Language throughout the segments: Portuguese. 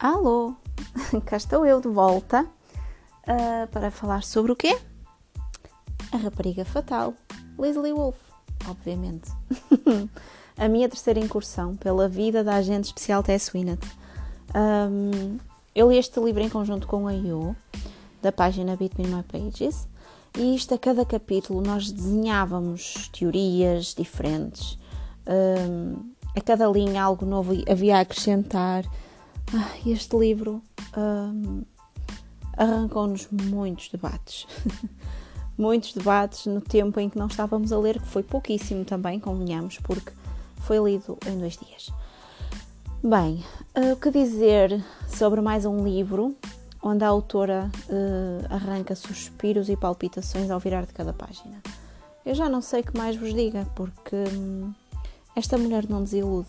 Alô, cá estou eu de volta uh, para falar sobre o quê? A rapariga fatal, Leslie Wolf, obviamente. a minha terceira incursão pela vida da agente especial Tess Winnett. Um, eu li este livro em conjunto com a Yu, da página Between My Pages, e isto a cada capítulo nós desenhávamos teorias diferentes, um, a cada linha algo novo havia a acrescentar este livro um, arrancou-nos muitos debates. muitos debates no tempo em que não estávamos a ler, que foi pouquíssimo também, convenhamos, porque foi lido em dois dias. Bem, uh, o que dizer sobre mais um livro onde a autora uh, arranca suspiros e palpitações ao virar de cada página? Eu já não sei o que mais vos diga, porque hum, esta mulher não desilude.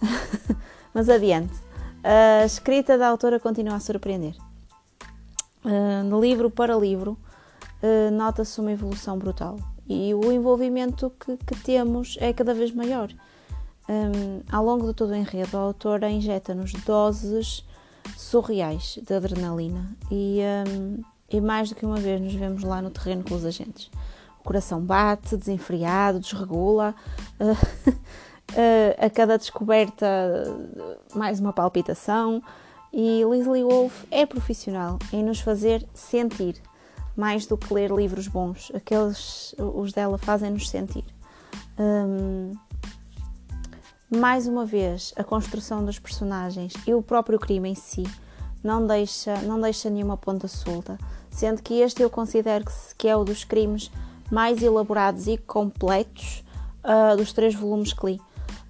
Mas adiante. A escrita da autora continua a surpreender. Uh, de livro para livro, uh, nota-se uma evolução brutal e o envolvimento que, que temos é cada vez maior. Um, ao longo de todo o enredo, a autora injeta-nos doses surreais de adrenalina e, um, e mais do que uma vez nos vemos lá no terreno com os agentes. O coração bate, desenfreado, desregula. Uh, a cada descoberta mais uma palpitação e Leslie Wolf é profissional em nos fazer sentir mais do que ler livros bons, aqueles os dela fazem-nos sentir. Um, mais uma vez, a construção dos personagens e o próprio crime em si não deixa, não deixa nenhuma ponta solta, sendo que este eu considero que é o dos crimes mais elaborados e completos uh, dos três volumes que li.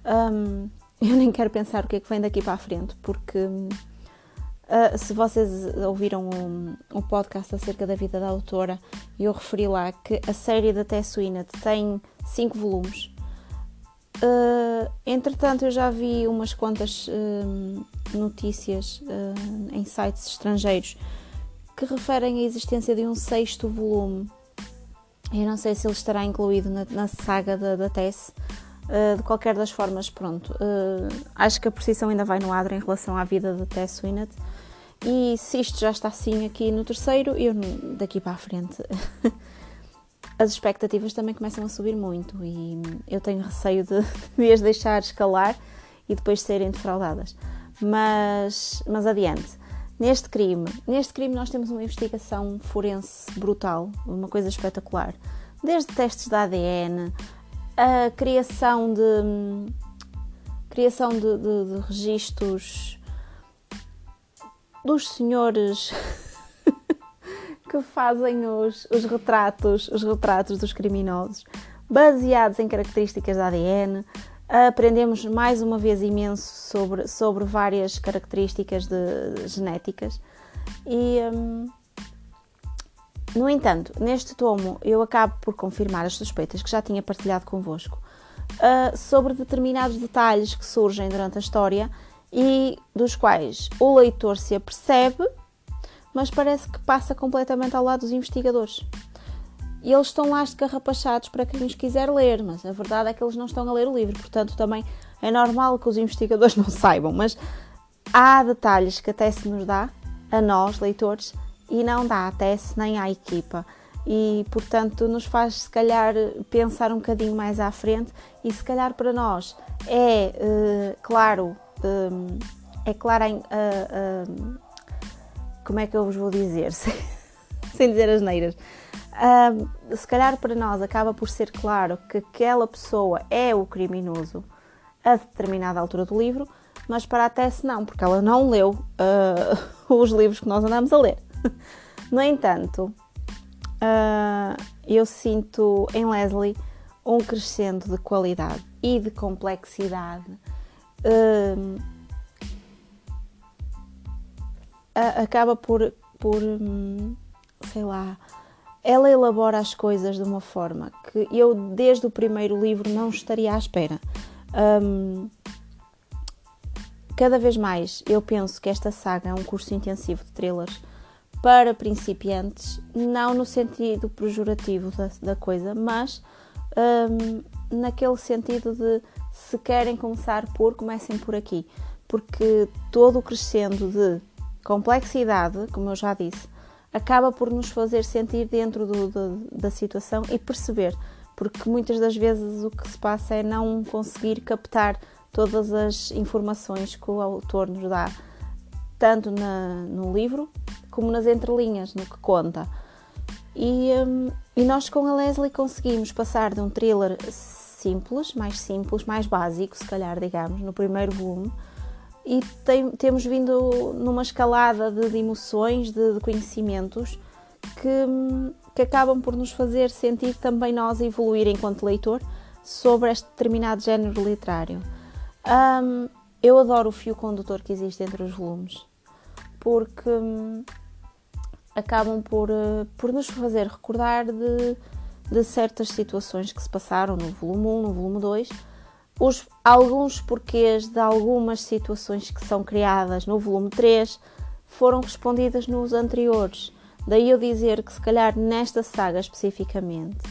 Um, eu nem quero pensar o que é que vem daqui para a frente, porque uh, se vocês ouviram um, um, podcast acerca da vida da autora, eu referi lá que a série da Tess tem 5 volumes. Uh, entretanto, eu já vi umas quantas uh, notícias em sites estrangeiros que referem a existência de um sexto volume. Eu não sei se ele estará incluído na, na saga da, da Tess, Uh, de qualquer das formas, pronto, uh, acho que a precisão ainda vai no adro em relação à vida da Tess Winnett. E se isto já está assim aqui no terceiro, eu daqui para a frente as expectativas também começam a subir muito e eu tenho receio de, de as deixar escalar e depois serem defraudadas. Mas, mas adiante. Neste crime, neste crime nós temos uma investigação forense brutal, uma coisa espetacular. Desde testes de ADN, a criação de criação de, de, de registros dos senhores que fazem os, os retratos, os retratos dos criminosos, baseados em características da ADN. Aprendemos mais uma vez imenso sobre, sobre várias características de, de genéticas e hum, no entanto, neste tomo eu acabo por confirmar as suspeitas que já tinha partilhado convosco uh, sobre determinados detalhes que surgem durante a história e dos quais o leitor se apercebe, mas parece que passa completamente ao lado dos investigadores. E eles estão lá escarrapachados para quem os quiser ler, mas a verdade é que eles não estão a ler o livro, portanto também é normal que os investigadores não saibam, mas há detalhes que até se nos dá, a nós, leitores, e não dá até se nem à equipa. E portanto nos faz se calhar pensar um bocadinho mais à frente e se calhar para nós é uh, claro, um, é claro em, uh, uh, como é que eu vos vou dizer, sem dizer as neiras. se calhar para nós acaba por ser claro que aquela pessoa é o criminoso a determinada altura do livro, mas para a Tess não, porque ela não leu os livros que nós andamos a ler. no entanto, uh, eu sinto em Leslie um crescendo de qualidade e de complexidade. Uh, acaba por, por hum, sei lá, ela elabora as coisas de uma forma que eu, desde o primeiro livro, não estaria à espera. Um, cada vez mais eu penso que esta saga é um curso intensivo de thrillers para principiantes, não no sentido pejorativo da, da coisa, mas um, naquele sentido de se querem começar por, comecem por aqui. porque todo o crescendo de complexidade, como eu já disse, acaba por nos fazer sentir dentro do, do, da situação e perceber, porque muitas das vezes o que se passa é não conseguir captar todas as informações que o autor nos dá, tanto na, no livro como nas entrelinhas, no que conta. E, um, e nós com a Leslie conseguimos passar de um thriller simples, mais simples, mais básico, se calhar, digamos, no primeiro volume, e tem, temos vindo numa escalada de, de emoções, de, de conhecimentos que, que, acabam por nos fazer sentir também nós evoluir enquanto leitor sobre este determinado género literário. Um, eu adoro o fio condutor que existe entre os volumes, porque um, acabam por, uh, por nos fazer recordar de, de certas situações que se passaram no volume 1, no volume 2 os, alguns porquês de algumas situações que são criadas no volume 3 foram respondidas nos anteriores. Daí eu dizer que, se calhar, nesta saga especificamente,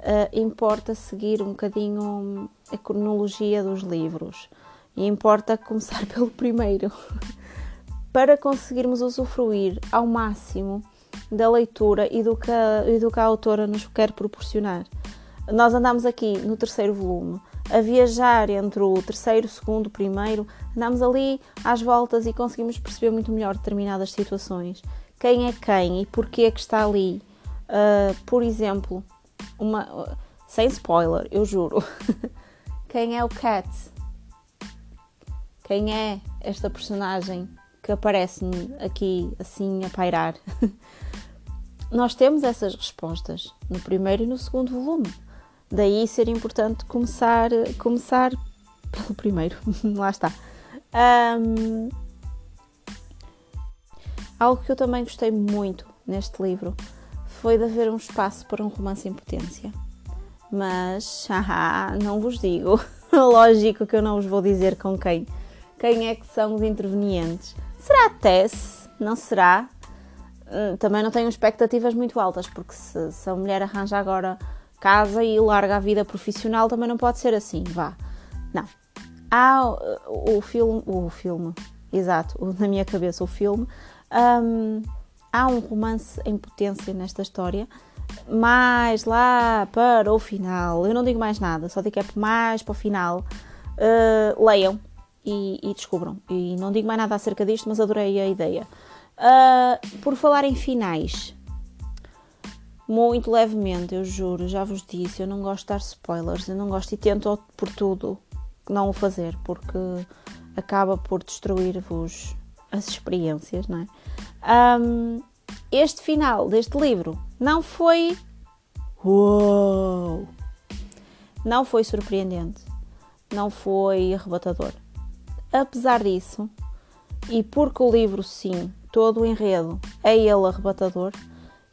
uh, importa seguir um bocadinho a cronologia dos livros. E importa começar pelo primeiro para conseguirmos usufruir ao máximo da leitura e do que a, do que a autora nos quer proporcionar. Nós andamos aqui no terceiro volume a viajar entre o terceiro, segundo, primeiro, andamos ali às voltas e conseguimos perceber muito melhor determinadas situações. Quem é quem e porquê é que está ali. Uh, por exemplo, uma, sem spoiler, eu juro. quem é o Cat? Quem é esta personagem que aparece aqui assim a pairar? Nós temos essas respostas no primeiro e no segundo volume. Daí ser importante começar, começar pelo primeiro. Lá está. Um, algo que eu também gostei muito neste livro foi de haver um espaço para um romance em potência. Mas, haha, não vos digo. Lógico que eu não vos vou dizer com quem. Quem é que são os intervenientes? Será a Tess? Não será? Hum, também não tenho expectativas muito altas, porque se, se a mulher arranja agora casa e larga a vida profissional, também não pode ser assim, vá. Não. Há o, o filme, o filme, exato, na minha cabeça o filme, um, há um romance em potência nesta história, mais lá para o final, eu não digo mais nada, só digo que é mais para o final, uh, leiam e, e, descubram. E não digo mais nada acerca disto, mas adorei a ideia. Uh, por falar em finais, muito levemente, eu juro, já vos disse, eu não gosto de dar spoilers, eu não gosto e tento por tudo não o fazer, porque acaba por destruir-vos as experiências, não é? Um, este final deste livro não foi. Uou! Não foi surpreendente, não foi arrebatador. Apesar disso, e porque o livro, sim, todo o enredo é ele arrebatador,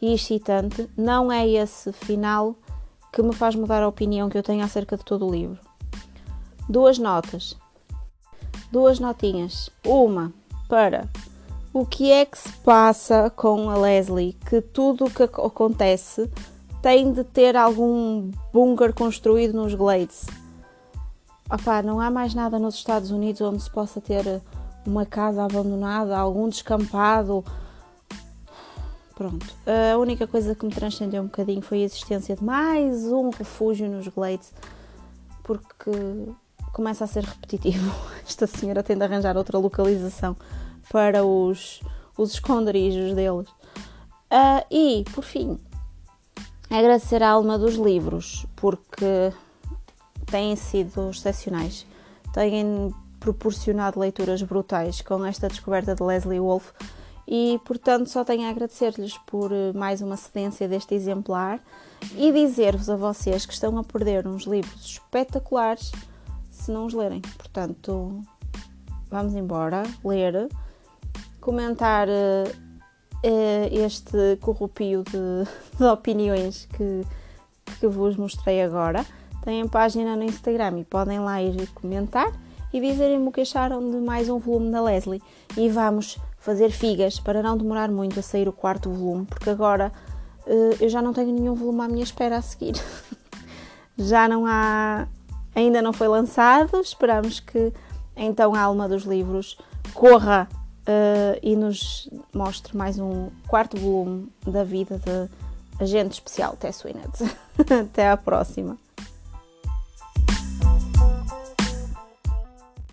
e excitante, não é esse final que me faz mudar a opinião que eu tenho acerca de todo o livro. Duas notas. Duas notinhas. Uma para o que é que se passa com a Leslie, que tudo o que acontece tem de ter algum bunker construído nos Glades. Opá, não há mais nada nos Estados Unidos onde se possa ter uma casa abandonada, algum descampado, Pronto. A única coisa que me transcendeu um bocadinho foi a existência de mais um refúgio nos Glades, porque começa a ser repetitivo. Esta senhora tem de arranjar outra localização para os, os esconderijos deles. Uh, e, por fim, agradecer a alma dos livros, porque têm sido excepcionais. Têm proporcionado leituras brutais com esta descoberta de Leslie Wolfe e, portanto, só tenho a agradecer-lhes por eh, mais uma cedência deste exemplar e dizer-vos a vocês que estão a perder uns livros espetaculares se não os lerem. Portanto, vamos embora, ler, comentar uh, este corrupio de, de opiniões que, que vos mostrei agora. Têm página no Instagram e podem lá ir comentar e dizerem-me o que acharam de mais um volume da Leslie. E vamos fazer figas para não demorar muito a sair o quarto volume, porque agora uh, eu já não tenho nenhum volume à minha espera a seguir. já não há. Ainda não foi lançado, esperamos que então a alma dos livros, corra uh, e nos mostre mais um quarto volume da vida de agente especial Tess Winnett. Até à próxima!